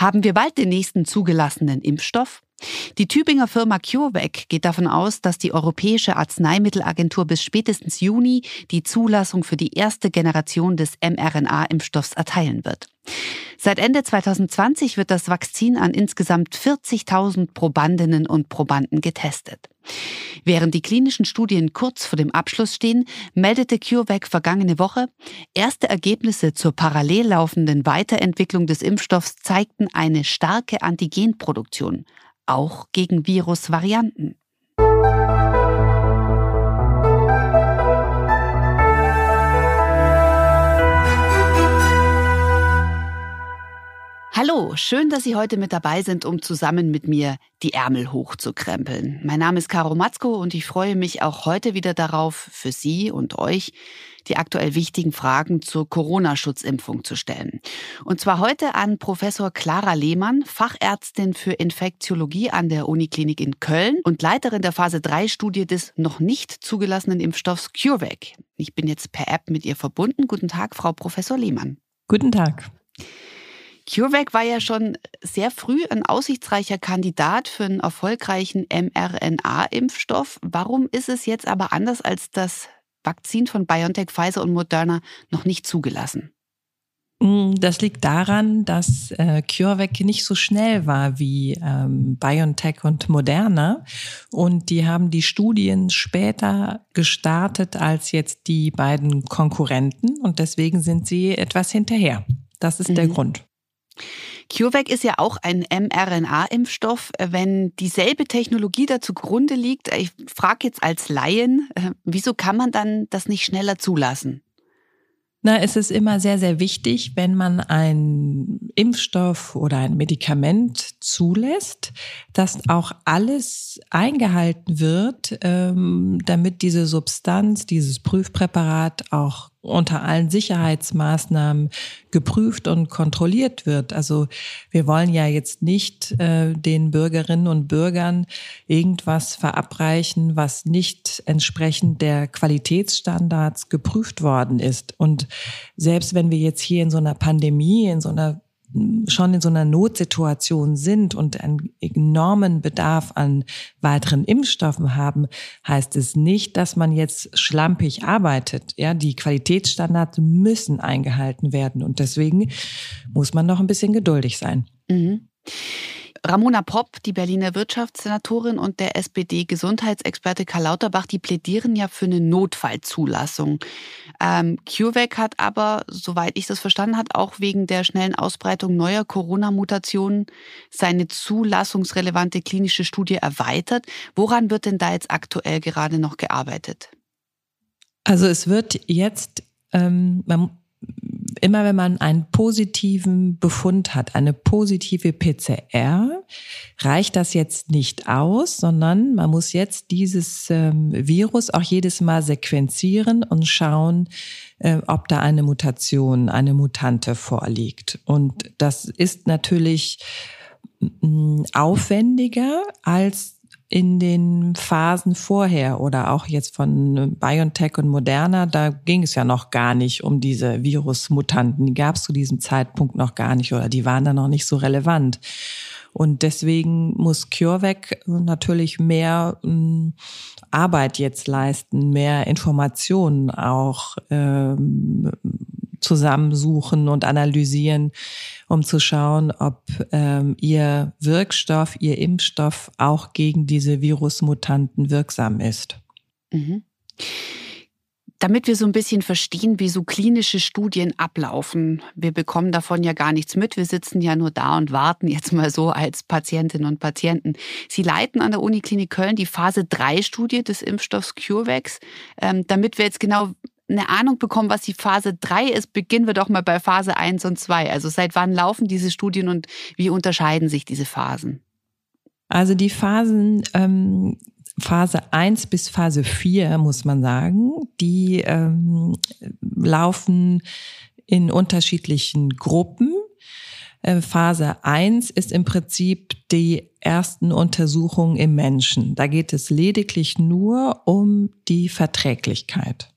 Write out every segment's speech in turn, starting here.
Haben wir bald den nächsten zugelassenen Impfstoff? Die Tübinger Firma CureVac geht davon aus, dass die Europäische Arzneimittelagentur bis spätestens Juni die Zulassung für die erste Generation des mRNA-Impfstoffs erteilen wird. Seit Ende 2020 wird das Vakzin an insgesamt 40.000 Probandinnen und Probanden getestet. Während die klinischen Studien kurz vor dem Abschluss stehen, meldete CureVac vergangene Woche, erste Ergebnisse zur parallel laufenden Weiterentwicklung des Impfstoffs zeigten eine starke Antigenproduktion, auch gegen Virusvarianten. Hallo, schön, dass Sie heute mit dabei sind, um zusammen mit mir die Ärmel hochzukrempeln. Mein Name ist Caro Matzko und ich freue mich auch heute wieder darauf, für Sie und euch die aktuell wichtigen Fragen zur Corona-Schutzimpfung zu stellen. Und zwar heute an Professor Clara Lehmann, Fachärztin für Infektiologie an der Uniklinik in Köln und Leiterin der Phase 3 Studie des noch nicht zugelassenen Impfstoffs CureVac. Ich bin jetzt per App mit ihr verbunden. Guten Tag, Frau Professor Lehmann. Guten Tag. CureVac war ja schon sehr früh ein aussichtsreicher Kandidat für einen erfolgreichen mRNA-Impfstoff. Warum ist es jetzt aber anders als das Vakzin von BioNTech, Pfizer und Moderna noch nicht zugelassen? Mm, das liegt daran, dass äh, CureVac nicht so schnell war wie ähm, BioNTech und Moderna. Und die haben die Studien später gestartet als jetzt die beiden Konkurrenten. Und deswegen sind sie etwas hinterher. Das ist mhm. der Grund. CureVac ist ja auch ein mRNA-Impfstoff. Wenn dieselbe Technologie da zugrunde liegt, ich frage jetzt als Laien, äh, wieso kann man dann das nicht schneller zulassen? Na, es ist immer sehr, sehr wichtig, wenn man einen Impfstoff oder ein Medikament zulässt, dass auch alles eingehalten wird, ähm, damit diese Substanz, dieses Prüfpräparat auch unter allen Sicherheitsmaßnahmen geprüft und kontrolliert wird. Also wir wollen ja jetzt nicht äh, den Bürgerinnen und Bürgern irgendwas verabreichen, was nicht entsprechend der Qualitätsstandards geprüft worden ist. Und selbst wenn wir jetzt hier in so einer Pandemie, in so einer schon in so einer Notsituation sind und einen enormen Bedarf an weiteren Impfstoffen haben, heißt es nicht, dass man jetzt schlampig arbeitet. Ja, die Qualitätsstandards müssen eingehalten werden und deswegen muss man noch ein bisschen geduldig sein. Mhm. Ramona Popp, die Berliner Wirtschaftssenatorin und der SPD-Gesundheitsexperte Karl Lauterbach, die plädieren ja für eine Notfallzulassung. Ähm, CureVac hat aber, soweit ich das verstanden habe, auch wegen der schnellen Ausbreitung neuer Corona-Mutationen seine zulassungsrelevante klinische Studie erweitert. Woran wird denn da jetzt aktuell gerade noch gearbeitet? Also es wird jetzt, ähm, man immer wenn man einen positiven Befund hat, eine positive PCR, reicht das jetzt nicht aus, sondern man muss jetzt dieses ähm, Virus auch jedes Mal sequenzieren und schauen, äh, ob da eine Mutation, eine Mutante vorliegt. Und das ist natürlich aufwendiger als in den Phasen vorher oder auch jetzt von BioNTech und Moderna, da ging es ja noch gar nicht um diese Virusmutanten. Die gab es zu diesem Zeitpunkt noch gar nicht oder die waren da noch nicht so relevant. Und deswegen muss CureVac natürlich mehr ähm, Arbeit jetzt leisten, mehr Informationen auch ähm, zusammensuchen und analysieren, um zu schauen, ob ähm, ihr Wirkstoff, ihr Impfstoff auch gegen diese Virusmutanten wirksam ist. Mhm. Damit wir so ein bisschen verstehen, wie so klinische Studien ablaufen. Wir bekommen davon ja gar nichts mit. Wir sitzen ja nur da und warten jetzt mal so als Patientinnen und Patienten. Sie leiten an der Uniklinik Köln die Phase 3 Studie des Impfstoffs CureVax. Ähm, damit wir jetzt genau eine Ahnung bekommen, was die Phase 3 ist, beginnen wir doch mal bei Phase 1 und 2. Also seit wann laufen diese Studien und wie unterscheiden sich diese Phasen? Also die Phasen ähm, Phase 1 bis Phase 4, muss man sagen, die ähm, laufen in unterschiedlichen Gruppen. Äh, Phase 1 ist im Prinzip die ersten Untersuchungen im Menschen. Da geht es lediglich nur um die Verträglichkeit.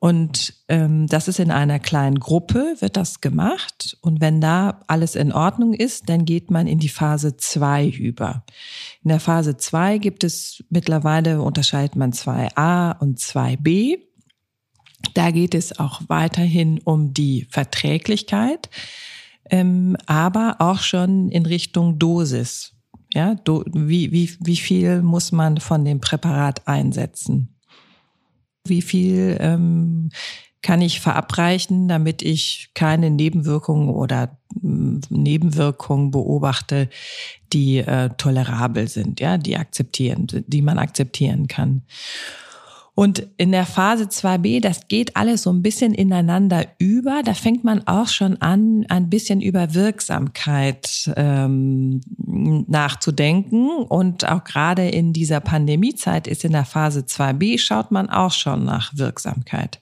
Und ähm, das ist in einer kleinen Gruppe, wird das gemacht. Und wenn da alles in Ordnung ist, dann geht man in die Phase 2 über. In der Phase 2 gibt es mittlerweile, unterscheidet man 2a und 2b. Da geht es auch weiterhin um die Verträglichkeit, ähm, aber auch schon in Richtung Dosis. Ja, do, wie, wie, wie viel muss man von dem Präparat einsetzen? Wie viel ähm, kann ich verabreichen, damit ich keine Nebenwirkungen oder mm, Nebenwirkungen beobachte, die äh, tolerabel sind, ja, die akzeptieren, die man akzeptieren kann. Und in der Phase 2b, das geht alles so ein bisschen ineinander über. Da fängt man auch schon an, ein bisschen über Wirksamkeit ähm, nachzudenken. Und auch gerade in dieser Pandemiezeit ist in der Phase 2b, schaut man auch schon nach Wirksamkeit.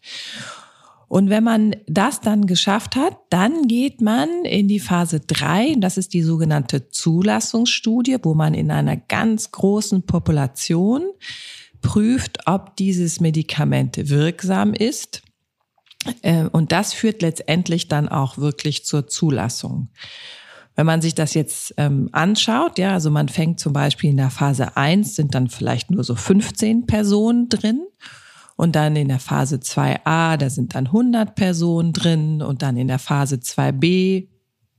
Und wenn man das dann geschafft hat, dann geht man in die Phase 3, das ist die sogenannte Zulassungsstudie, wo man in einer ganz großen Population prüft, ob dieses Medikament wirksam ist. Äh, und das führt letztendlich dann auch wirklich zur Zulassung. Wenn man sich das jetzt ähm, anschaut, ja, also man fängt zum Beispiel in der Phase 1 sind dann vielleicht nur so 15 Personen drin. Und dann in der Phase 2a, da sind dann 100 Personen drin. Und dann in der Phase 2b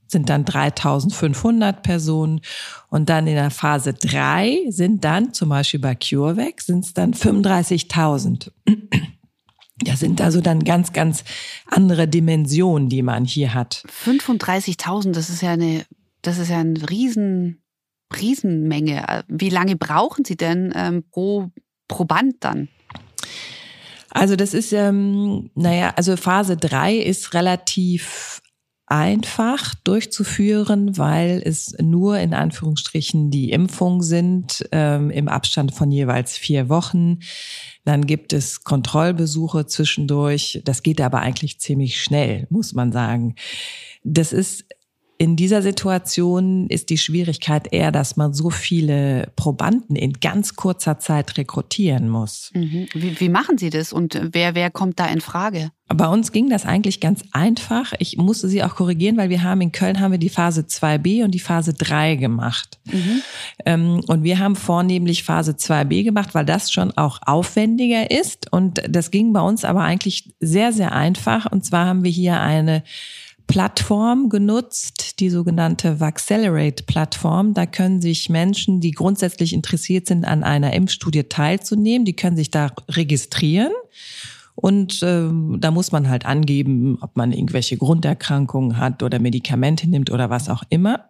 sind dann 3500 Personen. Und dann in der Phase 3 sind dann, zum Beispiel bei CureVac, sind es dann 35.000. Das sind also dann ganz, ganz andere Dimensionen, die man hier hat. 35.000, das ist ja eine, das ist ja eine riesen, Riesenmenge. Wie lange brauchen Sie denn ähm, pro Proband dann? Also das ist, ähm, naja, also Phase 3 ist relativ einfach durchzuführen, weil es nur in Anführungsstrichen die Impfung sind ähm, im Abstand von jeweils vier Wochen. Dann gibt es Kontrollbesuche zwischendurch. Das geht aber eigentlich ziemlich schnell, muss man sagen. Das ist in dieser Situation ist die Schwierigkeit eher, dass man so viele Probanden in ganz kurzer Zeit rekrutieren muss. Mhm. Wie, wie, machen Sie das und wer, wer kommt da in Frage? Bei uns ging das eigentlich ganz einfach. Ich musste Sie auch korrigieren, weil wir haben in Köln haben wir die Phase 2b und die Phase 3 gemacht. Mhm. Ähm, und wir haben vornehmlich Phase 2b gemacht, weil das schon auch aufwendiger ist. Und das ging bei uns aber eigentlich sehr, sehr einfach. Und zwar haben wir hier eine Plattform genutzt, die sogenannte Vaxcelerate-Plattform. Da können sich Menschen, die grundsätzlich interessiert sind, an einer Impfstudie teilzunehmen, die können sich da registrieren. Und äh, da muss man halt angeben, ob man irgendwelche Grunderkrankungen hat oder Medikamente nimmt oder was auch immer.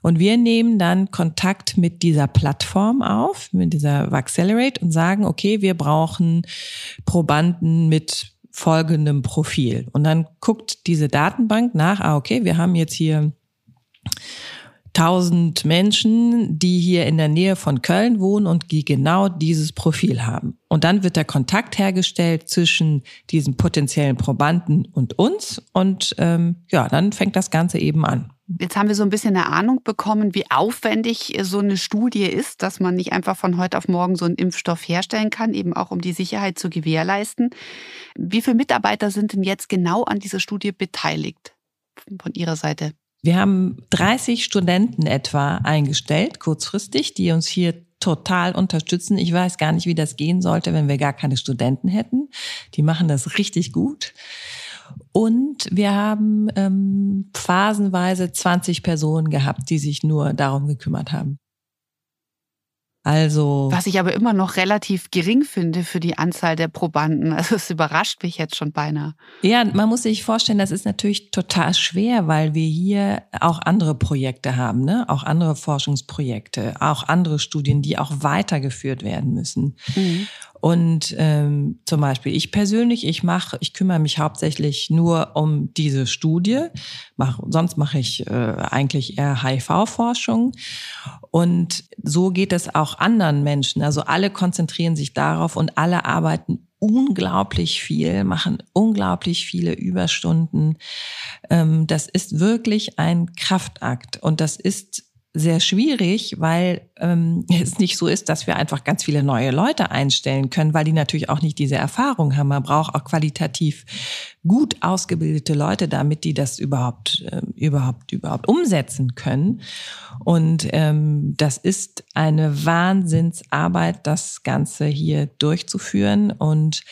Und wir nehmen dann Kontakt mit dieser Plattform auf, mit dieser Vaxcelerate und sagen, okay, wir brauchen Probanden mit folgendem Profil. Und dann guckt diese Datenbank nach, ah, okay, wir haben jetzt hier 1000 Menschen, die hier in der Nähe von Köln wohnen und die genau dieses Profil haben. Und dann wird der Kontakt hergestellt zwischen diesen potenziellen Probanden und uns. Und ähm, ja, dann fängt das Ganze eben an. Jetzt haben wir so ein bisschen eine Ahnung bekommen, wie aufwendig so eine Studie ist, dass man nicht einfach von heute auf morgen so einen Impfstoff herstellen kann, eben auch um die Sicherheit zu gewährleisten. Wie viele Mitarbeiter sind denn jetzt genau an dieser Studie beteiligt von Ihrer Seite? Wir haben 30 Studenten etwa eingestellt, kurzfristig, die uns hier total unterstützen. Ich weiß gar nicht, wie das gehen sollte, wenn wir gar keine Studenten hätten. Die machen das richtig gut. Und wir haben ähm, phasenweise 20 Personen gehabt, die sich nur darum gekümmert haben. Also. Was ich aber immer noch relativ gering finde für die Anzahl der Probanden. Also es überrascht mich jetzt schon beinahe. Ja, man muss sich vorstellen, das ist natürlich total schwer, weil wir hier auch andere Projekte haben, ne? Auch andere Forschungsprojekte, auch andere Studien, die auch weitergeführt werden müssen. Mhm. Und ähm, zum Beispiel ich persönlich, ich mache, ich kümmere mich hauptsächlich nur um diese Studie. Mach, sonst mache ich äh, eigentlich eher HIV-Forschung. Und so geht es auch anderen Menschen. Also alle konzentrieren sich darauf und alle arbeiten unglaublich viel, machen unglaublich viele Überstunden. Ähm, das ist wirklich ein Kraftakt und das ist sehr schwierig, weil ähm, es nicht so ist, dass wir einfach ganz viele neue Leute einstellen können, weil die natürlich auch nicht diese Erfahrung haben. Man braucht auch qualitativ gut ausgebildete Leute, damit die das überhaupt äh, überhaupt überhaupt umsetzen können. Und ähm, das ist eine Wahnsinnsarbeit, das Ganze hier durchzuführen und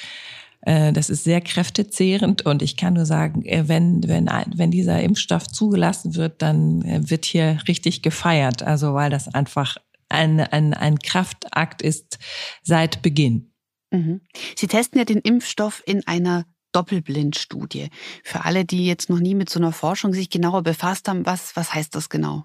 das ist sehr kräftezehrend und ich kann nur sagen, äh, wenn, wenn, wenn dieser Impfstoff zugelassen wird, dann äh, wird hier richtig gefeiert. Also weil das einfach ein, ein, ein Kraftakt ist seit Beginn. Mhm. Sie testen ja den Impfstoff in einer Doppelblindstudie. Für alle, die jetzt noch nie mit so einer Forschung sich genauer befasst haben, was, was heißt das genau?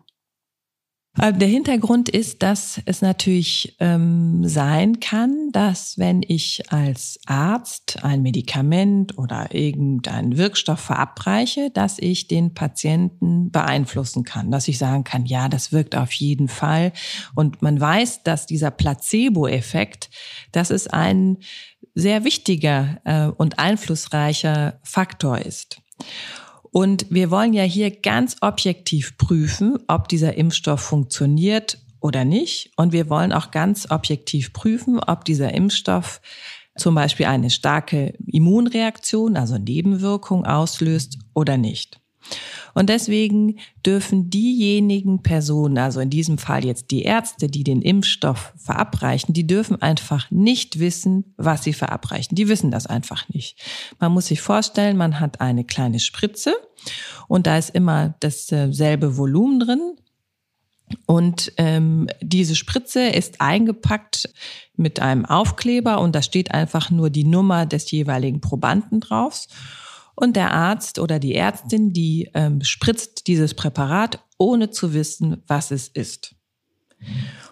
Äh, der Hintergrund ist, dass es natürlich ähm, sein kann, dass wenn ich als Arzt ein Medikament oder irgendeinen Wirkstoff verabreiche, dass ich den Patienten beeinflussen kann, dass ich sagen kann, ja, das wirkt auf jeden Fall. Und man weiß, dass dieser Placebo-Effekt, das ist ein sehr wichtiger äh, und einflussreicher Faktor ist. Und wir wollen ja hier ganz objektiv prüfen, ob dieser Impfstoff funktioniert oder nicht. Und wir wollen auch ganz objektiv prüfen, ob dieser Impfstoff zum Beispiel eine starke Immunreaktion, also Nebenwirkung auslöst oder nicht. Und deswegen dürfen diejenigen Personen, also in diesem Fall jetzt die Ärzte, die den Impfstoff verabreichen, die dürfen einfach nicht wissen, was sie verabreichen. Die wissen das einfach nicht. Man muss sich vorstellen, man hat eine kleine Spritze und da ist immer dasselbe Volumen drin. Und ähm, diese Spritze ist eingepackt mit einem Aufkleber und da steht einfach nur die Nummer des jeweiligen Probanden drauf. Und der Arzt oder die Ärztin, die ähm, spritzt dieses Präparat, ohne zu wissen, was es ist.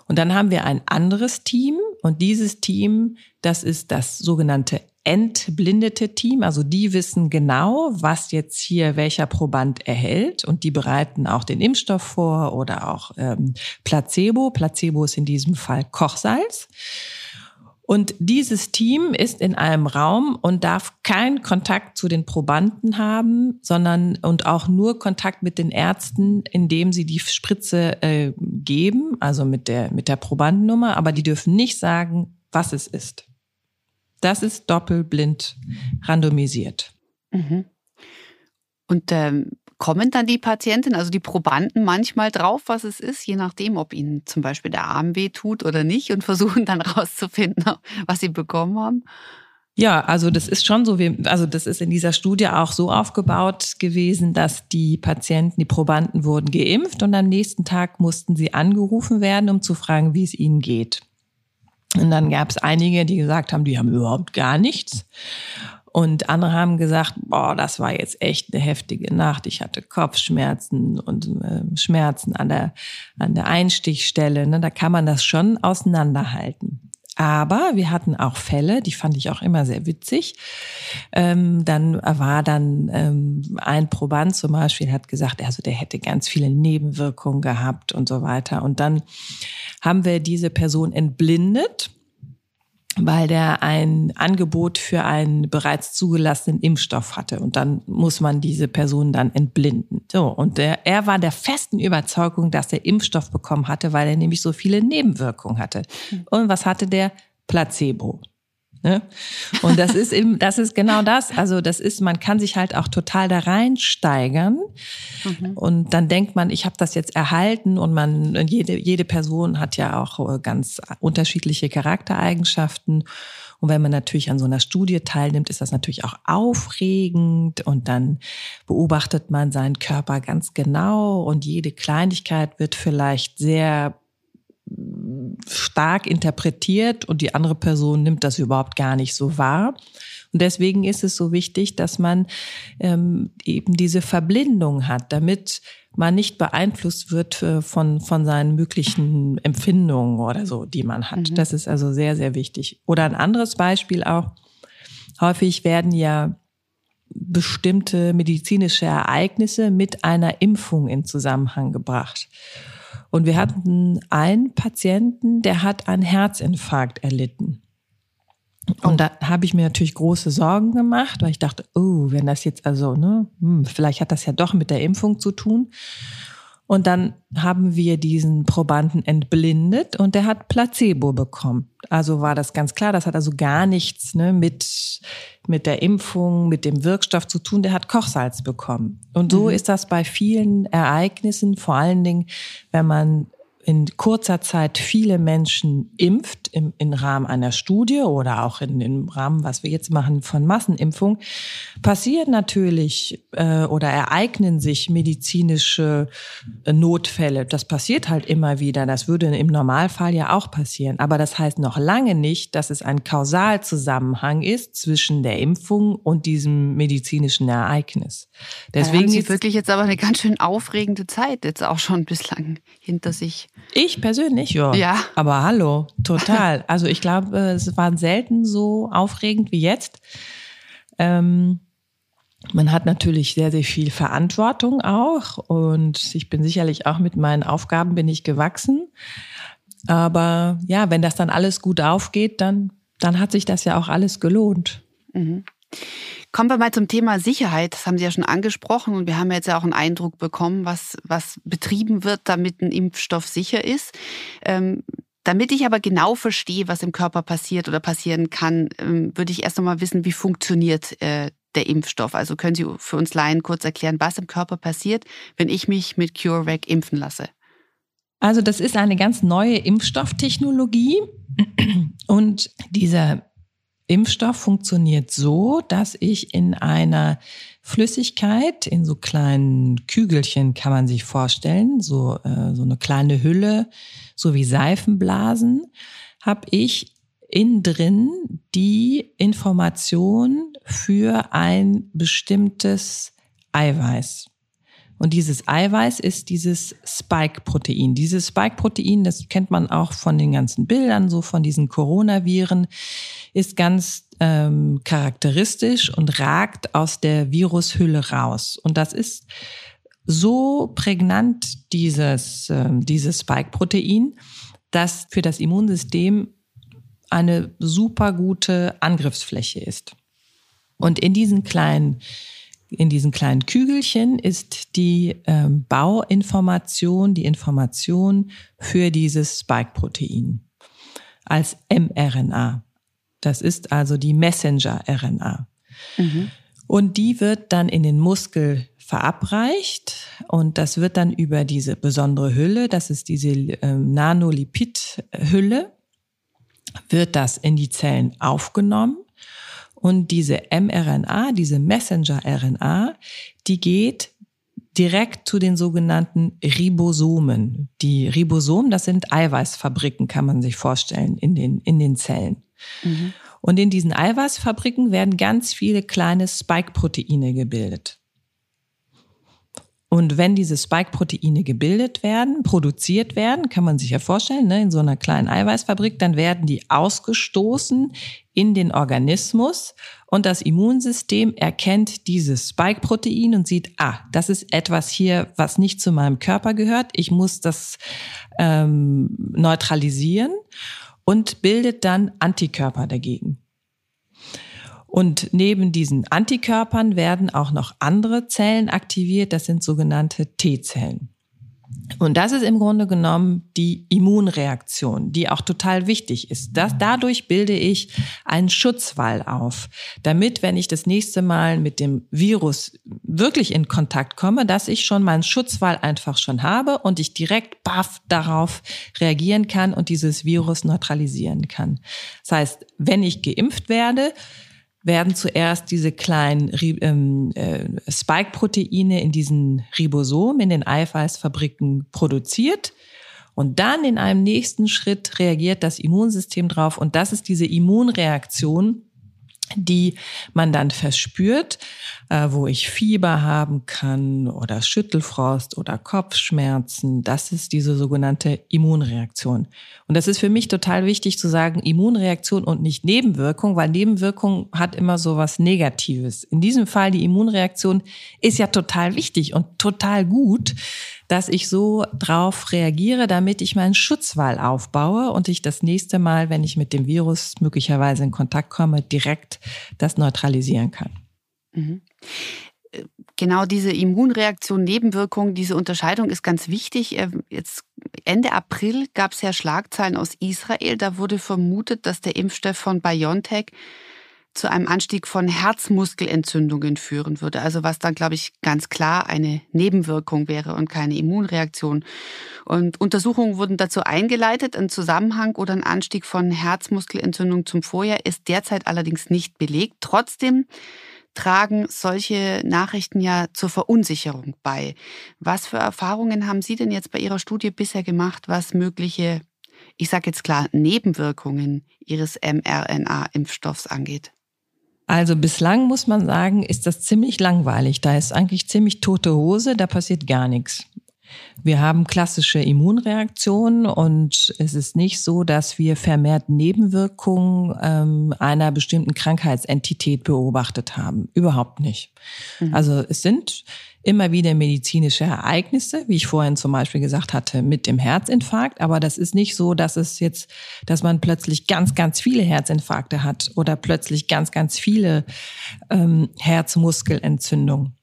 Und dann haben wir ein anderes Team und dieses Team, das ist das sogenannte entblindete Team. Also die wissen genau, was jetzt hier welcher Proband erhält und die bereiten auch den Impfstoff vor oder auch ähm, Placebo. Placebo ist in diesem Fall Kochsalz. Und dieses Team ist in einem Raum und darf keinen Kontakt zu den Probanden haben, sondern und auch nur Kontakt mit den Ärzten, indem sie die Spritze äh, geben, also mit der, mit der Probandennummer, aber die dürfen nicht sagen, was es ist. Das ist doppelblind randomisiert. Mhm. Und ähm, kommen dann die Patienten, also die Probanden manchmal drauf, was es ist, je nachdem, ob ihnen zum Beispiel der Arm weh tut oder nicht und versuchen dann rauszufinden, was sie bekommen haben? Ja, also das ist schon so, also das ist in dieser Studie auch so aufgebaut gewesen, dass die Patienten, die Probanden wurden geimpft und am nächsten Tag mussten sie angerufen werden, um zu fragen, wie es ihnen geht. Und dann gab es einige, die gesagt haben, die haben überhaupt gar nichts. Und andere haben gesagt, boah, das war jetzt echt eine heftige Nacht. Ich hatte Kopfschmerzen und äh, Schmerzen an der, an der Einstichstelle. Ne? Da kann man das schon auseinanderhalten. Aber wir hatten auch Fälle, die fand ich auch immer sehr witzig. Ähm, dann war dann ähm, ein Proband zum Beispiel, hat gesagt, also der hätte ganz viele Nebenwirkungen gehabt und so weiter. Und dann haben wir diese Person entblindet weil der ein Angebot für einen bereits zugelassenen Impfstoff hatte. Und dann muss man diese Person dann entblinden. So, und der, er war der festen Überzeugung, dass er Impfstoff bekommen hatte, weil er nämlich so viele Nebenwirkungen hatte. Hm. Und was hatte der? Placebo. Ne? Und das ist eben, das ist genau das. Also das ist, man kann sich halt auch total da reinsteigern. Mhm. Und dann denkt man, ich habe das jetzt erhalten und man, jede, jede Person hat ja auch äh, ganz unterschiedliche Charaktereigenschaften. Und wenn man natürlich an so einer Studie teilnimmt, ist das natürlich auch aufregend und dann beobachtet man seinen Körper ganz genau und jede Kleinigkeit wird vielleicht sehr stark interpretiert und die andere Person nimmt das überhaupt gar nicht so wahr. Und deswegen ist es so wichtig, dass man ähm, eben diese Verblindung hat, damit man nicht beeinflusst wird äh, von, von seinen möglichen Empfindungen oder so, die man hat. Mhm. Das ist also sehr, sehr wichtig. Oder ein anderes Beispiel auch. Häufig werden ja bestimmte medizinische Ereignisse mit einer Impfung in Zusammenhang gebracht. Und wir hatten einen Patienten, der hat einen Herzinfarkt erlitten. Und oh. da habe ich mir natürlich große Sorgen gemacht, weil ich dachte, oh, wenn das jetzt also, ne, hm, vielleicht hat das ja doch mit der Impfung zu tun. Und dann haben wir diesen Probanden entblindet und der hat Placebo bekommen. Also war das ganz klar, das hat also gar nichts ne, mit, mit der Impfung, mit dem Wirkstoff zu tun, der hat Kochsalz bekommen. Und so mhm. ist das bei vielen Ereignissen, vor allen Dingen, wenn man in kurzer Zeit viele Menschen impft im, im Rahmen einer Studie oder auch in, im Rahmen, was wir jetzt machen, von Massenimpfung, passieren natürlich äh, oder ereignen sich medizinische äh, Notfälle. Das passiert halt immer wieder. Das würde im Normalfall ja auch passieren. Aber das heißt noch lange nicht, dass es ein Kausalzusammenhang ist zwischen der Impfung und diesem medizinischen Ereignis. Deswegen haben Sie wirklich jetzt aber eine ganz schön aufregende Zeit jetzt auch schon bislang hinter sich. Ich persönlich, ja. Ja. Aber hallo, total. Also ich glaube, es war selten so aufregend wie jetzt. Ähm, man hat natürlich sehr, sehr viel Verantwortung auch und ich bin sicherlich auch mit meinen Aufgaben bin ich gewachsen. Aber ja, wenn das dann alles gut aufgeht, dann, dann hat sich das ja auch alles gelohnt. Mhm. Kommen wir mal zum Thema Sicherheit. Das haben Sie ja schon angesprochen und wir haben jetzt ja auch einen Eindruck bekommen, was, was betrieben wird, damit ein Impfstoff sicher ist. Ähm, damit ich aber genau verstehe, was im Körper passiert oder passieren kann, ähm, würde ich erst einmal wissen, wie funktioniert äh, der Impfstoff. Also können Sie für uns Laien kurz erklären, was im Körper passiert, wenn ich mich mit CureVac impfen lasse? Also das ist eine ganz neue Impfstofftechnologie und dieser Impfstoff funktioniert so, dass ich in einer Flüssigkeit, in so kleinen Kügelchen kann man sich vorstellen, so, äh, so eine kleine Hülle, so wie Seifenblasen, habe ich innen drin die Information für ein bestimmtes Eiweiß. Und dieses Eiweiß ist dieses Spike-Protein. Dieses Spike-Protein, das kennt man auch von den ganzen Bildern, so von diesen Coronaviren, ist ganz ähm, charakteristisch und ragt aus der Virushülle raus. Und das ist so prägnant, dieses, äh, dieses Spike-Protein, dass für das Immunsystem eine super gute Angriffsfläche ist. Und in diesen kleinen in diesen kleinen Kügelchen ist die ähm, Bauinformation, die Information für dieses Spike-Protein als mRNA. Das ist also die Messenger-RNA. Mhm. Und die wird dann in den Muskel verabreicht und das wird dann über diese besondere Hülle, das ist diese ähm, Nanolipid-Hülle, wird das in die Zellen aufgenommen und diese mRNA, diese Messenger-RNA, die geht direkt zu den sogenannten Ribosomen. Die Ribosomen, das sind Eiweißfabriken, kann man sich vorstellen, in den, in den Zellen. Mhm. Und in diesen Eiweißfabriken werden ganz viele kleine Spike-Proteine gebildet. Und wenn diese Spike-Proteine gebildet werden, produziert werden, kann man sich ja vorstellen, ne, in so einer kleinen Eiweißfabrik, dann werden die ausgestoßen in den Organismus und das Immunsystem erkennt dieses Spike-Protein und sieht, ah, das ist etwas hier, was nicht zu meinem Körper gehört. Ich muss das ähm, neutralisieren und bildet dann Antikörper dagegen. Und neben diesen Antikörpern werden auch noch andere Zellen aktiviert. Das sind sogenannte T-Zellen. Und das ist im Grunde genommen die Immunreaktion, die auch total wichtig ist. Das, dadurch bilde ich einen Schutzwall auf, damit, wenn ich das nächste Mal mit dem Virus wirklich in Kontakt komme, dass ich schon meinen Schutzwall einfach schon habe und ich direkt baff darauf reagieren kann und dieses Virus neutralisieren kann. Das heißt, wenn ich geimpft werde, werden zuerst diese kleinen ähm, äh, Spike-Proteine in diesen Ribosomen, in den Eiweißfabriken produziert. Und dann in einem nächsten Schritt reagiert das Immunsystem drauf. Und das ist diese Immunreaktion, die man dann verspürt, wo ich Fieber haben kann oder Schüttelfrost oder Kopfschmerzen. Das ist diese sogenannte Immunreaktion. Und das ist für mich total wichtig zu sagen, Immunreaktion und nicht Nebenwirkung, weil Nebenwirkung hat immer so was Negatives. In diesem Fall die Immunreaktion ist ja total wichtig und total gut dass ich so drauf reagiere, damit ich meinen Schutzwall aufbaue und ich das nächste Mal, wenn ich mit dem Virus möglicherweise in Kontakt komme, direkt das neutralisieren kann. Mhm. Genau diese Immunreaktion, Nebenwirkung, diese Unterscheidung ist ganz wichtig. Ähm, jetzt Ende April gab es ja Schlagzeilen aus Israel. Da wurde vermutet, dass der Impfstoff von BioNTech zu einem Anstieg von Herzmuskelentzündungen führen würde. Also was dann, glaube ich, ganz klar eine Nebenwirkung wäre und keine Immunreaktion. Und Untersuchungen wurden dazu eingeleitet. Ein Zusammenhang oder ein Anstieg von Herzmuskelentzündung zum Vorjahr ist derzeit allerdings nicht belegt. Trotzdem tragen solche Nachrichten ja zur Verunsicherung bei. Was für Erfahrungen haben Sie denn jetzt bei Ihrer Studie bisher gemacht, was mögliche, ich sage jetzt klar, Nebenwirkungen Ihres mRNA-Impfstoffs angeht? Also bislang muss man sagen, ist das ziemlich langweilig. Da ist eigentlich ziemlich tote Hose, da passiert gar nichts. Wir haben klassische Immunreaktionen und es ist nicht so, dass wir vermehrt Nebenwirkungen ähm, einer bestimmten Krankheitsentität beobachtet haben. Überhaupt nicht. Mhm. Also es sind immer wieder medizinische Ereignisse, wie ich vorhin zum Beispiel gesagt hatte, mit dem Herzinfarkt. Aber das ist nicht so, dass es jetzt, dass man plötzlich ganz, ganz viele Herzinfarkte hat oder plötzlich ganz, ganz viele ähm, Herzmuskelentzündungen.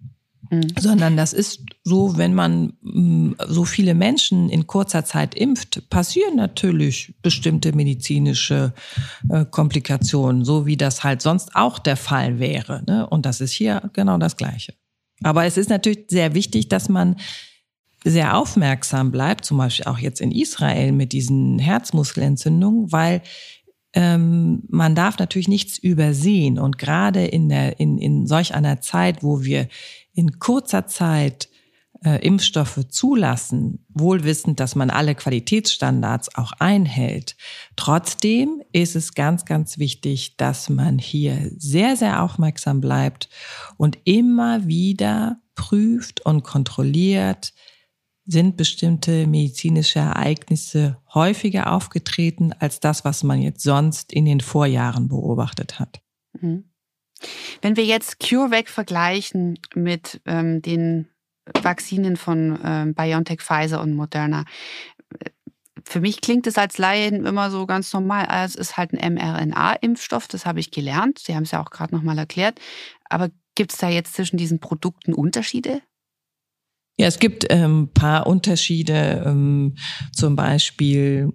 Mhm. Sondern das ist so, wenn man mm, so viele Menschen in kurzer Zeit impft, passieren natürlich bestimmte medizinische äh, Komplikationen, so wie das halt sonst auch der Fall wäre. Ne? Und das ist hier genau das Gleiche. Aber es ist natürlich sehr wichtig, dass man sehr aufmerksam bleibt, zum Beispiel auch jetzt in Israel mit diesen Herzmuskelentzündungen, weil ähm, man darf natürlich nichts übersehen. Und gerade in, der, in, in solch einer Zeit, wo wir in kurzer Zeit äh, Impfstoffe zulassen, wohlwissend, dass man alle Qualitätsstandards auch einhält. Trotzdem ist es ganz, ganz wichtig, dass man hier sehr, sehr aufmerksam bleibt und immer wieder prüft und kontrolliert, sind bestimmte medizinische Ereignisse häufiger aufgetreten als das, was man jetzt sonst in den Vorjahren beobachtet hat. Mhm. Wenn wir jetzt CureVac vergleichen mit ähm, den Vakzinen von ähm, BioNTech, Pfizer und Moderna, äh, für mich klingt es als Laien immer so ganz normal. Es ist halt ein mRNA-Impfstoff, das habe ich gelernt. Sie haben es ja auch gerade nochmal erklärt. Aber gibt es da jetzt zwischen diesen Produkten Unterschiede? Ja, es gibt ein ähm, paar Unterschiede, ähm, zum Beispiel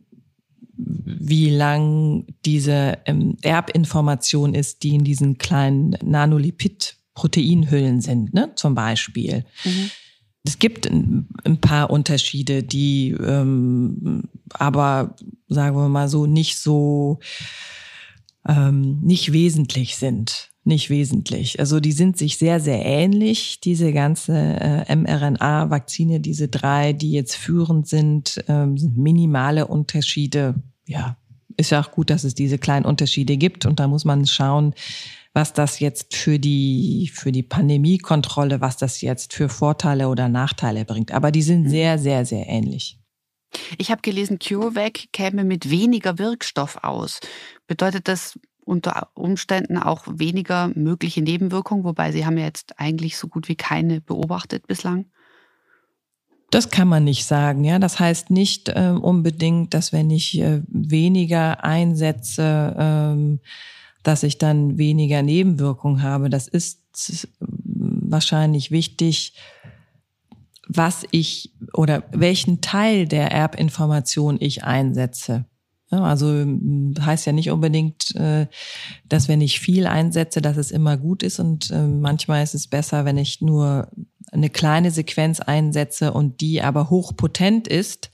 wie lang diese ähm, Erbinformation ist, die in diesen kleinen Nanolipid-Proteinhüllen sind, ne, zum Beispiel. Mhm. Es gibt ein, ein, paar Unterschiede, die ähm, aber, sagen wir mal so, nicht so, ähm, nicht wesentlich sind. Nicht wesentlich. Also die sind sich sehr, sehr ähnlich, diese ganze äh, mRNA-Vakzine, diese drei, die jetzt führend sind, ähm, sind minimale Unterschiede ja, ist ja auch gut, dass es diese kleinen Unterschiede gibt und da muss man schauen, was das jetzt für die, für die Pandemiekontrolle, was das jetzt für Vorteile oder Nachteile bringt. Aber die sind mhm. sehr, sehr, sehr ähnlich. Ich habe gelesen, CureVac käme mit weniger Wirkstoff aus. Bedeutet das unter Umständen auch weniger mögliche Nebenwirkungen, wobei Sie haben ja jetzt eigentlich so gut wie keine beobachtet bislang? Das kann man nicht sagen. Ja, das heißt nicht äh, unbedingt, dass wenn ich äh, weniger einsetze, ähm, dass ich dann weniger Nebenwirkungen habe. Das ist wahrscheinlich wichtig, was ich oder welchen Teil der Erbinformation ich einsetze. Also heißt ja nicht unbedingt, äh, dass wenn ich viel einsetze, dass es immer gut ist. Und äh, manchmal ist es besser, wenn ich nur eine kleine Sequenz einsetze und die aber hochpotent ist.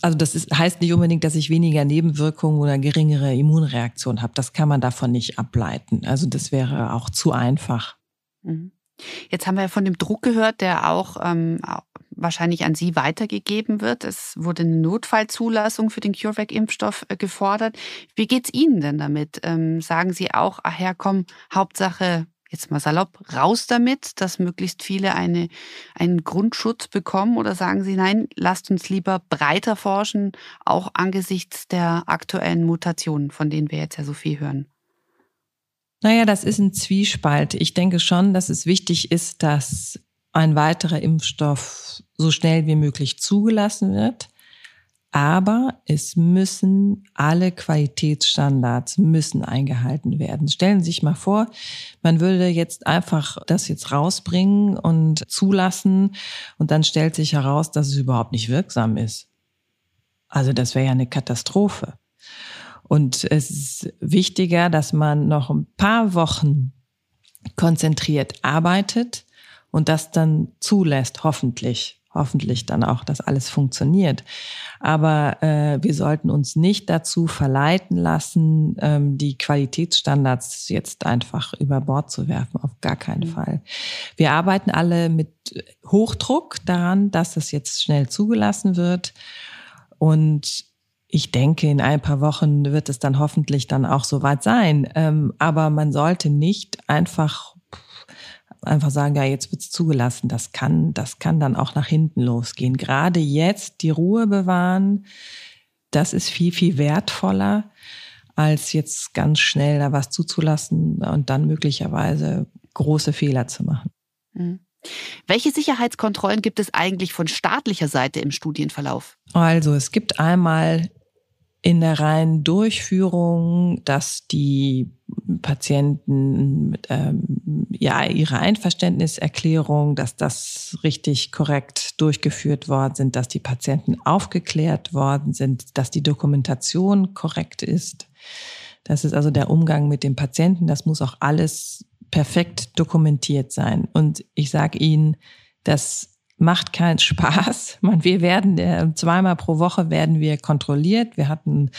Also das ist, heißt nicht unbedingt, dass ich weniger Nebenwirkungen oder geringere Immunreaktionen habe. Das kann man davon nicht ableiten. Also das wäre auch zu einfach. Mhm. Jetzt haben wir ja von dem Druck gehört, der auch ähm, wahrscheinlich an Sie weitergegeben wird. Es wurde eine Notfallzulassung für den CureVac-Impfstoff äh, gefordert. Wie geht's Ihnen denn damit? Ähm, sagen Sie auch, ach ja, komm, Hauptsache, jetzt mal salopp, raus damit, dass möglichst viele eine, einen Grundschutz bekommen? Oder sagen Sie, nein, lasst uns lieber breiter forschen, auch angesichts der aktuellen Mutationen, von denen wir jetzt ja so viel hören? Naja, das ist ein Zwiespalt. Ich denke schon, dass es wichtig ist, dass ein weiterer Impfstoff so schnell wie möglich zugelassen wird. Aber es müssen alle Qualitätsstandards müssen eingehalten werden. Stellen Sie sich mal vor, man würde jetzt einfach das jetzt rausbringen und zulassen und dann stellt sich heraus, dass es überhaupt nicht wirksam ist. Also das wäre ja eine Katastrophe. Und es ist wichtiger, dass man noch ein paar Wochen konzentriert arbeitet und das dann zulässt, hoffentlich hoffentlich dann auch, dass alles funktioniert. Aber äh, wir sollten uns nicht dazu verleiten lassen, ähm, die Qualitätsstandards jetzt einfach über Bord zu werfen. Auf gar keinen mhm. Fall. Wir arbeiten alle mit Hochdruck daran, dass es jetzt schnell zugelassen wird. Und ich denke, in ein paar Wochen wird es dann hoffentlich dann auch soweit sein. Ähm, aber man sollte nicht einfach einfach sagen, ja, jetzt wird's zugelassen. Das kann, das kann dann auch nach hinten losgehen. Gerade jetzt die Ruhe bewahren, das ist viel, viel wertvoller, als jetzt ganz schnell da was zuzulassen und dann möglicherweise große Fehler zu machen. Mhm. Welche Sicherheitskontrollen gibt es eigentlich von staatlicher Seite im Studienverlauf? Also es gibt einmal in der reinen Durchführung, dass die Patienten ähm, ja ihre Einverständniserklärung, dass das richtig korrekt durchgeführt worden sind, dass die Patienten aufgeklärt worden sind, dass die Dokumentation korrekt ist. Das ist also der Umgang mit dem Patienten. Das muss auch alles perfekt dokumentiert sein. Und ich sage Ihnen, dass macht keinen Spaß. Man, wir werden äh, zweimal pro Woche werden wir kontrolliert. Wir hatten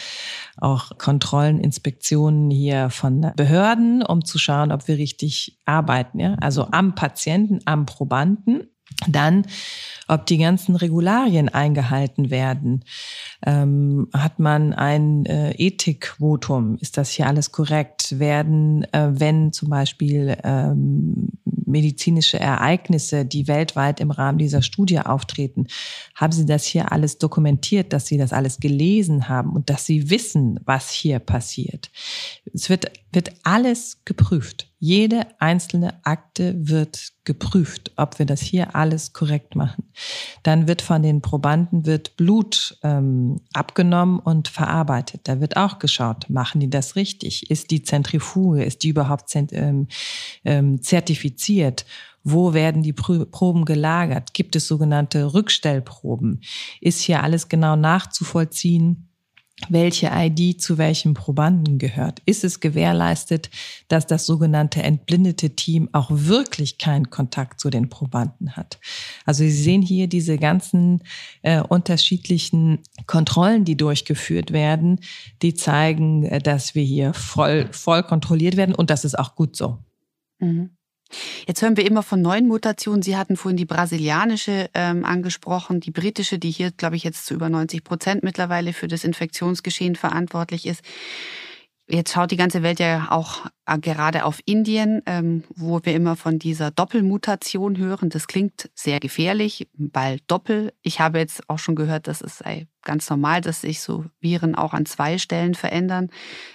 auch Kontrollen, Inspektionen hier von Behörden, um zu schauen, ob wir richtig arbeiten. Ja? Also am Patienten, am Probanden. Dann, ob die ganzen Regularien eingehalten werden. Ähm, hat man ein äh, Ethikvotum? Ist das hier alles korrekt? Werden, äh, wenn zum Beispiel ähm, medizinische Ereignisse, die weltweit im Rahmen dieser Studie auftreten, haben Sie das hier alles dokumentiert, dass Sie das alles gelesen haben und dass Sie wissen, was hier passiert? Es wird, wird alles geprüft. Jede einzelne Akte wird geprüft, ob wir das hier alles korrekt machen. Dann wird von den Probanden wird Blut ähm, abgenommen und verarbeitet. Da wird auch geschaut, machen die das richtig? Ist die Zentrifuge, ist die überhaupt ähm, ähm, zertifiziert? Wo werden die Proben gelagert? Gibt es sogenannte Rückstellproben? Ist hier alles genau nachzuvollziehen? Welche ID zu welchem Probanden gehört. Ist es gewährleistet, dass das sogenannte entblindete Team auch wirklich keinen Kontakt zu den Probanden hat? Also Sie sehen hier diese ganzen äh, unterschiedlichen Kontrollen, die durchgeführt werden, die zeigen, äh, dass wir hier voll, voll kontrolliert werden und das ist auch gut so. Mhm. Jetzt hören wir immer von neuen Mutationen. Sie hatten vorhin die brasilianische ähm, angesprochen, die britische, die hier, glaube ich, jetzt zu über 90 Prozent mittlerweile für das Infektionsgeschehen verantwortlich ist. Jetzt schaut die ganze Welt ja auch äh, gerade auf Indien, ähm, wo wir immer von dieser Doppelmutation hören. Das klingt sehr gefährlich, weil Doppel. Ich habe jetzt auch schon gehört, dass es sei ganz normal, dass sich so Viren auch an zwei Stellen verändern.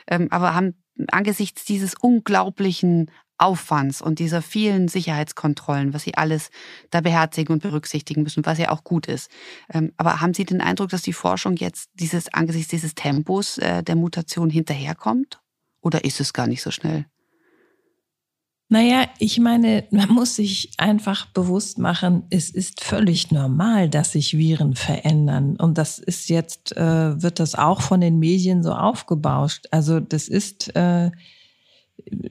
Ähm, aber haben angesichts dieses unglaublichen Aufwands und dieser vielen Sicherheitskontrollen, was Sie alles da beherzigen und berücksichtigen müssen, was ja auch gut ist. Ähm, aber haben Sie den Eindruck, dass die Forschung jetzt dieses, angesichts dieses Tempos äh, der Mutation hinterherkommt? Oder ist es gar nicht so schnell? Naja, ich meine, man muss sich einfach bewusst machen, es ist völlig normal, dass sich Viren verändern. Und das ist jetzt, äh, wird das auch von den Medien so aufgebauscht. Also das ist, äh,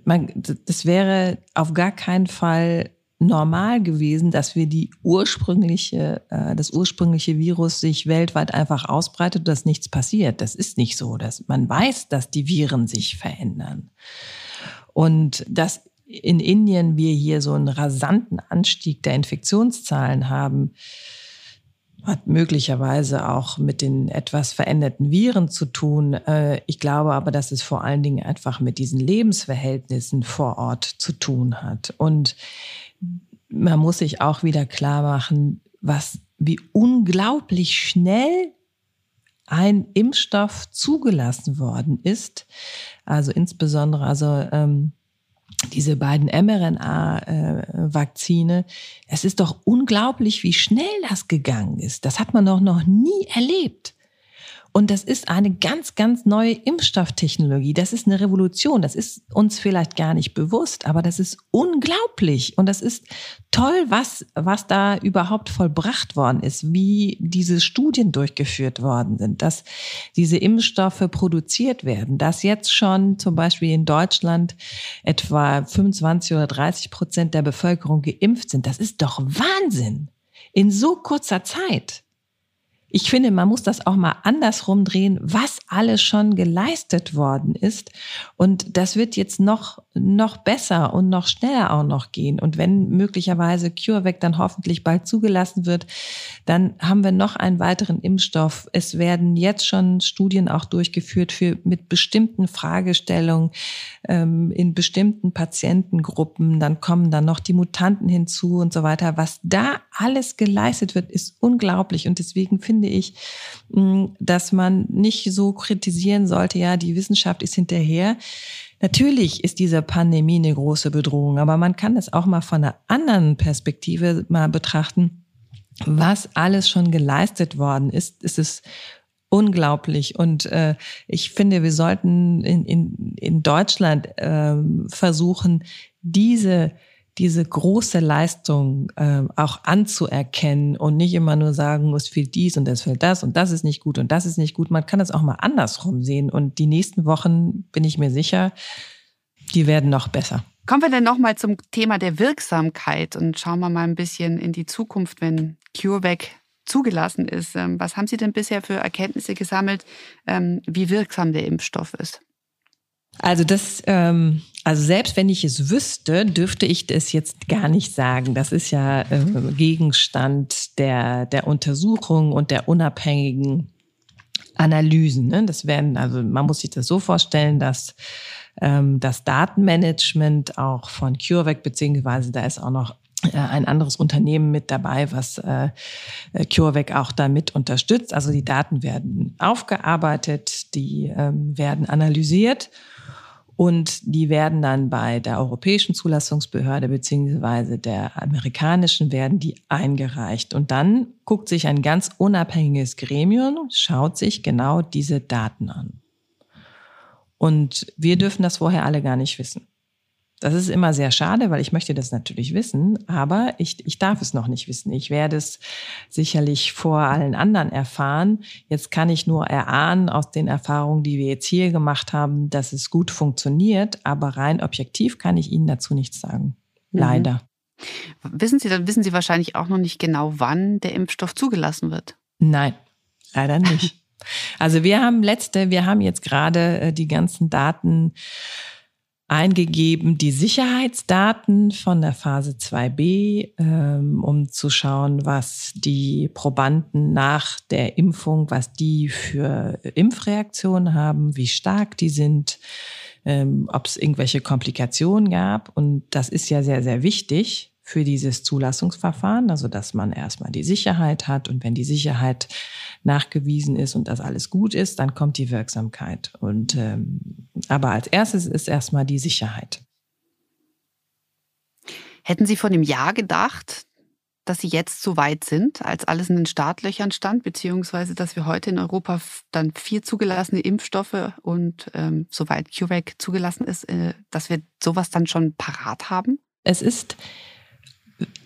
man, das wäre auf gar keinen Fall normal gewesen, dass wir die ursprüngliche, äh, das ursprüngliche Virus sich weltweit einfach ausbreitet dass nichts passiert. Das ist nicht so. Dass man weiß, dass die Viren sich verändern. Und dass in Indien wir hier so einen rasanten Anstieg der Infektionszahlen haben, hat möglicherweise auch mit den etwas veränderten Viren zu tun. Äh, ich glaube aber, dass es vor allen Dingen einfach mit diesen Lebensverhältnissen vor Ort zu tun hat. Und man muss sich auch wieder klar machen, was, wie unglaublich schnell ein Impfstoff zugelassen worden ist. Also insbesondere, also ähm, diese beiden mRNA-Vakzine, es ist doch unglaublich, wie schnell das gegangen ist. Das hat man doch noch nie erlebt. Und das ist eine ganz, ganz neue Impfstofftechnologie. Das ist eine Revolution. Das ist uns vielleicht gar nicht bewusst, aber das ist unglaublich. Und das ist toll, was, was da überhaupt vollbracht worden ist, wie diese Studien durchgeführt worden sind, dass diese Impfstoffe produziert werden, dass jetzt schon zum Beispiel in Deutschland etwa 25 oder 30 Prozent der Bevölkerung geimpft sind. Das ist doch Wahnsinn. In so kurzer Zeit ich finde, man muss das auch mal andersrum drehen, was alles schon geleistet worden ist. Und das wird jetzt noch, noch besser und noch schneller auch noch gehen. Und wenn möglicherweise CureVac dann hoffentlich bald zugelassen wird, dann haben wir noch einen weiteren Impfstoff. Es werden jetzt schon Studien auch durchgeführt für, mit bestimmten Fragestellungen ähm, in bestimmten Patientengruppen. Dann kommen dann noch die Mutanten hinzu und so weiter. Was da alles geleistet wird, ist unglaublich. Und deswegen finde finde ich, mm, dass man nicht so kritisieren sollte, ja, die Wissenschaft ist hinterher. Natürlich ist diese Pandemie eine große Bedrohung, aber man kann es auch mal von einer anderen Perspektive mal betrachten. Was alles schon geleistet worden ist, ist es unglaublich. Und äh, ich finde, wir sollten in, in, in Deutschland äh, versuchen, diese diese große Leistung äh, auch anzuerkennen und nicht immer nur sagen, es fehlt dies und es fehlt das und das ist nicht gut und das ist nicht gut. Man kann es auch mal andersrum sehen. Und die nächsten Wochen bin ich mir sicher, die werden noch besser. Kommen wir denn nochmal zum Thema der Wirksamkeit und schauen wir mal ein bisschen in die Zukunft, wenn CureVac zugelassen ist. Ähm, was haben Sie denn bisher für Erkenntnisse gesammelt, ähm, wie wirksam der Impfstoff ist? Also das, ähm, also selbst wenn ich es wüsste, dürfte ich das jetzt gar nicht sagen. Das ist ja äh, Gegenstand der, der Untersuchung und der unabhängigen Analysen. Ne? Das werden, also man muss sich das so vorstellen, dass ähm, das Datenmanagement auch von CureVac, beziehungsweise da ist auch noch äh, ein anderes Unternehmen mit dabei, was äh, CureVac auch damit unterstützt. Also die Daten werden aufgearbeitet, die ähm, werden analysiert und die werden dann bei der europäischen Zulassungsbehörde beziehungsweise der amerikanischen werden die eingereicht. Und dann guckt sich ein ganz unabhängiges Gremium, schaut sich genau diese Daten an. Und wir dürfen das vorher alle gar nicht wissen. Das ist immer sehr schade, weil ich möchte das natürlich wissen, aber ich, ich darf es noch nicht wissen. Ich werde es sicherlich vor allen anderen erfahren. Jetzt kann ich nur erahnen aus den Erfahrungen, die wir jetzt hier gemacht haben, dass es gut funktioniert, aber rein objektiv kann ich Ihnen dazu nichts sagen. Mhm. Leider. Wissen Sie, dann wissen Sie wahrscheinlich auch noch nicht genau, wann der Impfstoff zugelassen wird. Nein, leider nicht. Also wir haben letzte, wir haben jetzt gerade äh, die ganzen Daten eingegeben die Sicherheitsdaten von der Phase 2b, ähm, um zu schauen, was die Probanden nach der Impfung, was die für Impfreaktionen haben, wie stark die sind, ähm, ob es irgendwelche Komplikationen gab. Und das ist ja sehr, sehr wichtig für dieses Zulassungsverfahren, also dass man erstmal die Sicherheit hat und wenn die Sicherheit nachgewiesen ist und das alles gut ist, dann kommt die Wirksamkeit. Und ähm, aber als erstes ist erstmal die Sicherheit. Hätten Sie vor einem Jahr gedacht, dass Sie jetzt so weit sind, als alles in den Startlöchern stand, beziehungsweise dass wir heute in Europa dann vier zugelassene Impfstoffe und ähm, soweit CureVac zugelassen ist, äh, dass wir sowas dann schon parat haben? Es ist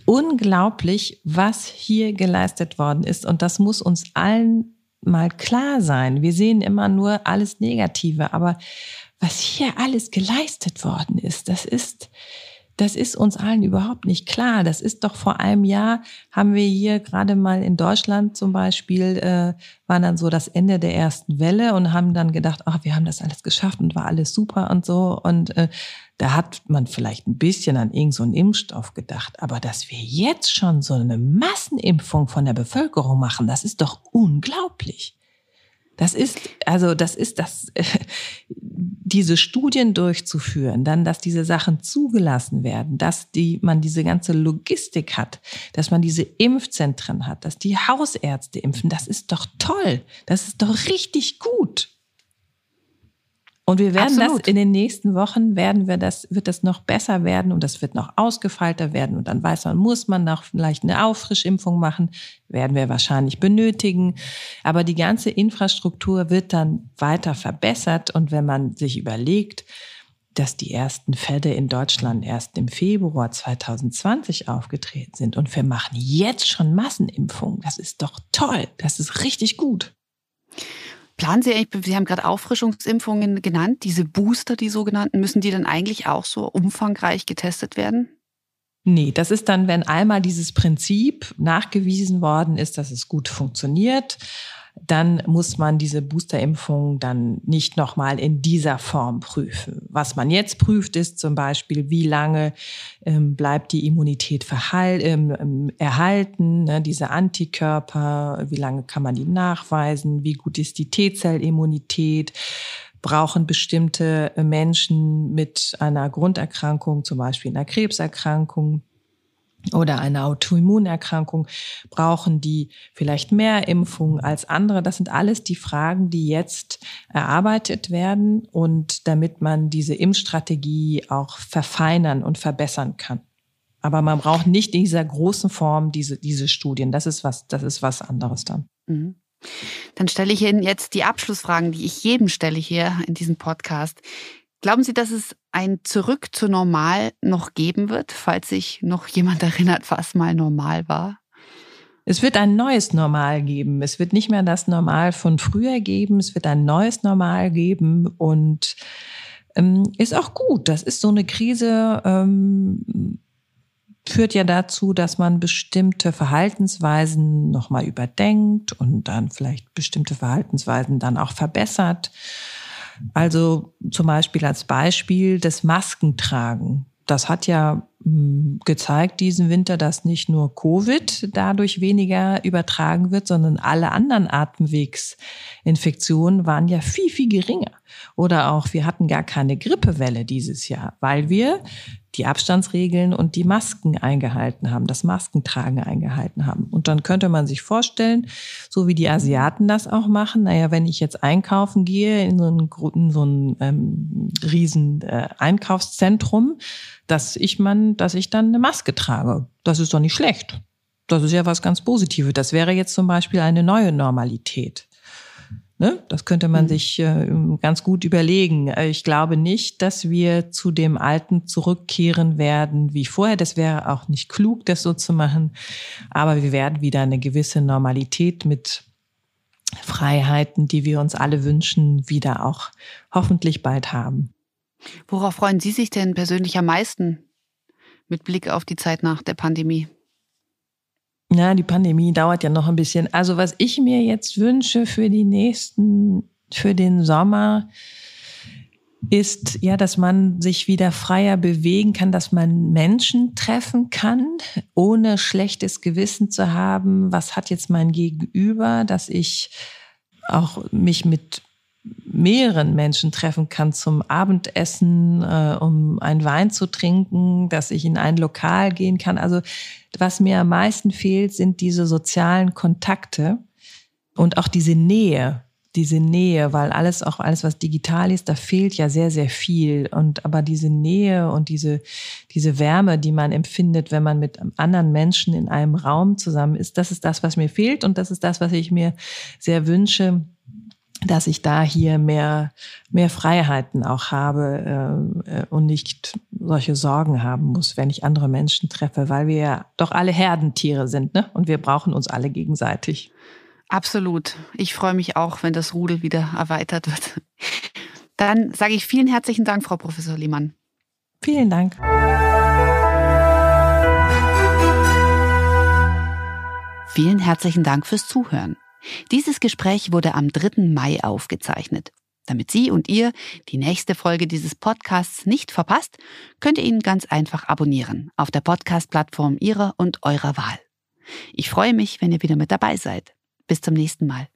unglaublich, was hier geleistet worden ist. Und das muss uns allen mal klar sein. Wir sehen immer nur alles Negative, aber was hier alles geleistet worden ist, das ist, das ist uns allen überhaupt nicht klar. Das ist doch vor einem Jahr, haben wir hier gerade mal in Deutschland zum Beispiel, äh, war dann so das Ende der ersten Welle und haben dann gedacht, ach, wir haben das alles geschafft und war alles super und so. Und äh, da hat man vielleicht ein bisschen an irgendeinen so Impfstoff gedacht. Aber dass wir jetzt schon so eine Massenimpfung von der Bevölkerung machen, das ist doch unglaublich. Das ist, also das ist das, diese Studien durchzuführen, dann, dass diese Sachen zugelassen werden, dass die, man diese ganze Logistik hat, dass man diese Impfzentren hat, dass die Hausärzte impfen, das ist doch toll. Das ist doch richtig gut. Und wir werden Absolut. das in den nächsten Wochen werden wir das, wird das noch besser werden und das wird noch ausgefeilter werden. Und dann weiß man, muss man noch vielleicht eine Auffrischimpfung machen, werden wir wahrscheinlich benötigen. Aber die ganze Infrastruktur wird dann weiter verbessert. Und wenn man sich überlegt, dass die ersten Fälle in Deutschland erst im Februar 2020 aufgetreten sind und wir machen jetzt schon Massenimpfungen. Das ist doch toll. Das ist richtig gut. Planen Sie eigentlich, Sie haben gerade Auffrischungsimpfungen genannt, diese Booster, die sogenannten, müssen die dann eigentlich auch so umfangreich getestet werden? Nee, das ist dann, wenn einmal dieses Prinzip nachgewiesen worden ist, dass es gut funktioniert dann muss man diese Boosterimpfung dann nicht nochmal in dieser Form prüfen. Was man jetzt prüft, ist zum Beispiel, wie lange ähm, bleibt die Immunität verhal ähm, ähm, erhalten, ne, diese Antikörper, wie lange kann man die nachweisen, wie gut ist die T-Zellimmunität, brauchen bestimmte Menschen mit einer Grunderkrankung, zum Beispiel einer Krebserkrankung, oder eine Autoimmunerkrankung, brauchen die vielleicht mehr Impfungen als andere? Das sind alles die Fragen, die jetzt erarbeitet werden und damit man diese Impfstrategie auch verfeinern und verbessern kann. Aber man braucht nicht in dieser großen Form diese, diese Studien. Das ist was, das ist was anderes dann. Mhm. Dann stelle ich Ihnen jetzt die Abschlussfragen, die ich jedem stelle hier in diesem Podcast. Glauben Sie, dass es ein Zurück zu Normal noch geben wird, falls sich noch jemand erinnert, was mal normal war? Es wird ein neues Normal geben. Es wird nicht mehr das Normal von früher geben. Es wird ein neues Normal geben und ähm, ist auch gut. Das ist so eine Krise, ähm, führt ja dazu, dass man bestimmte Verhaltensweisen nochmal überdenkt und dann vielleicht bestimmte Verhaltensweisen dann auch verbessert. Also zum Beispiel als Beispiel das Maskentragen. Das hat ja hm, gezeigt diesen Winter, dass nicht nur Covid dadurch weniger übertragen wird, sondern alle anderen Atemwegsinfektionen waren ja viel, viel geringer. Oder auch wir hatten gar keine Grippewelle dieses Jahr, weil wir die Abstandsregeln und die Masken eingehalten haben, das Maskentragen eingehalten haben. Und dann könnte man sich vorstellen, so wie die Asiaten das auch machen, naja, wenn ich jetzt einkaufen gehe in so ein, in so ein ähm, riesen äh, Einkaufszentrum, dass ich man, dass ich dann eine Maske trage. Das ist doch nicht schlecht. Das ist ja was ganz Positives. Das wäre jetzt zum Beispiel eine neue Normalität. Ne? Das könnte man mhm. sich äh, ganz gut überlegen. Äh, ich glaube nicht, dass wir zu dem Alten zurückkehren werden wie vorher. Das wäre auch nicht klug, das so zu machen. Aber wir werden wieder eine gewisse Normalität mit Freiheiten, die wir uns alle wünschen, wieder auch hoffentlich bald haben. Worauf freuen Sie sich denn persönlich am meisten mit Blick auf die Zeit nach der Pandemie? Ja, die Pandemie dauert ja noch ein bisschen. Also was ich mir jetzt wünsche für die nächsten, für den Sommer, ist ja, dass man sich wieder freier bewegen kann, dass man Menschen treffen kann, ohne schlechtes Gewissen zu haben. Was hat jetzt mein Gegenüber, dass ich auch mich mit mehreren Menschen treffen kann zum Abendessen, äh, um einen Wein zu trinken, dass ich in ein Lokal gehen kann. Also was mir am meisten fehlt, sind diese sozialen Kontakte und auch diese Nähe, diese Nähe, weil alles, auch alles, was digital ist, da fehlt ja sehr, sehr viel. Und aber diese Nähe und diese, diese Wärme, die man empfindet, wenn man mit anderen Menschen in einem Raum zusammen ist, das ist das, was mir fehlt. Und das ist das, was ich mir sehr wünsche, dass ich da hier mehr, mehr Freiheiten auch habe äh, und nicht solche Sorgen haben muss, wenn ich andere Menschen treffe, weil wir ja doch alle Herdentiere sind ne? und wir brauchen uns alle gegenseitig. Absolut. Ich freue mich auch, wenn das Rudel wieder erweitert wird. Dann sage ich vielen herzlichen Dank, Frau Professor Lehmann. Vielen Dank. Vielen herzlichen Dank fürs Zuhören. Dieses Gespräch wurde am 3. Mai aufgezeichnet. Damit Sie und ihr die nächste Folge dieses Podcasts nicht verpasst, könnt ihr ihn ganz einfach abonnieren auf der Podcast-Plattform Ihrer und eurer Wahl. Ich freue mich, wenn ihr wieder mit dabei seid. Bis zum nächsten Mal.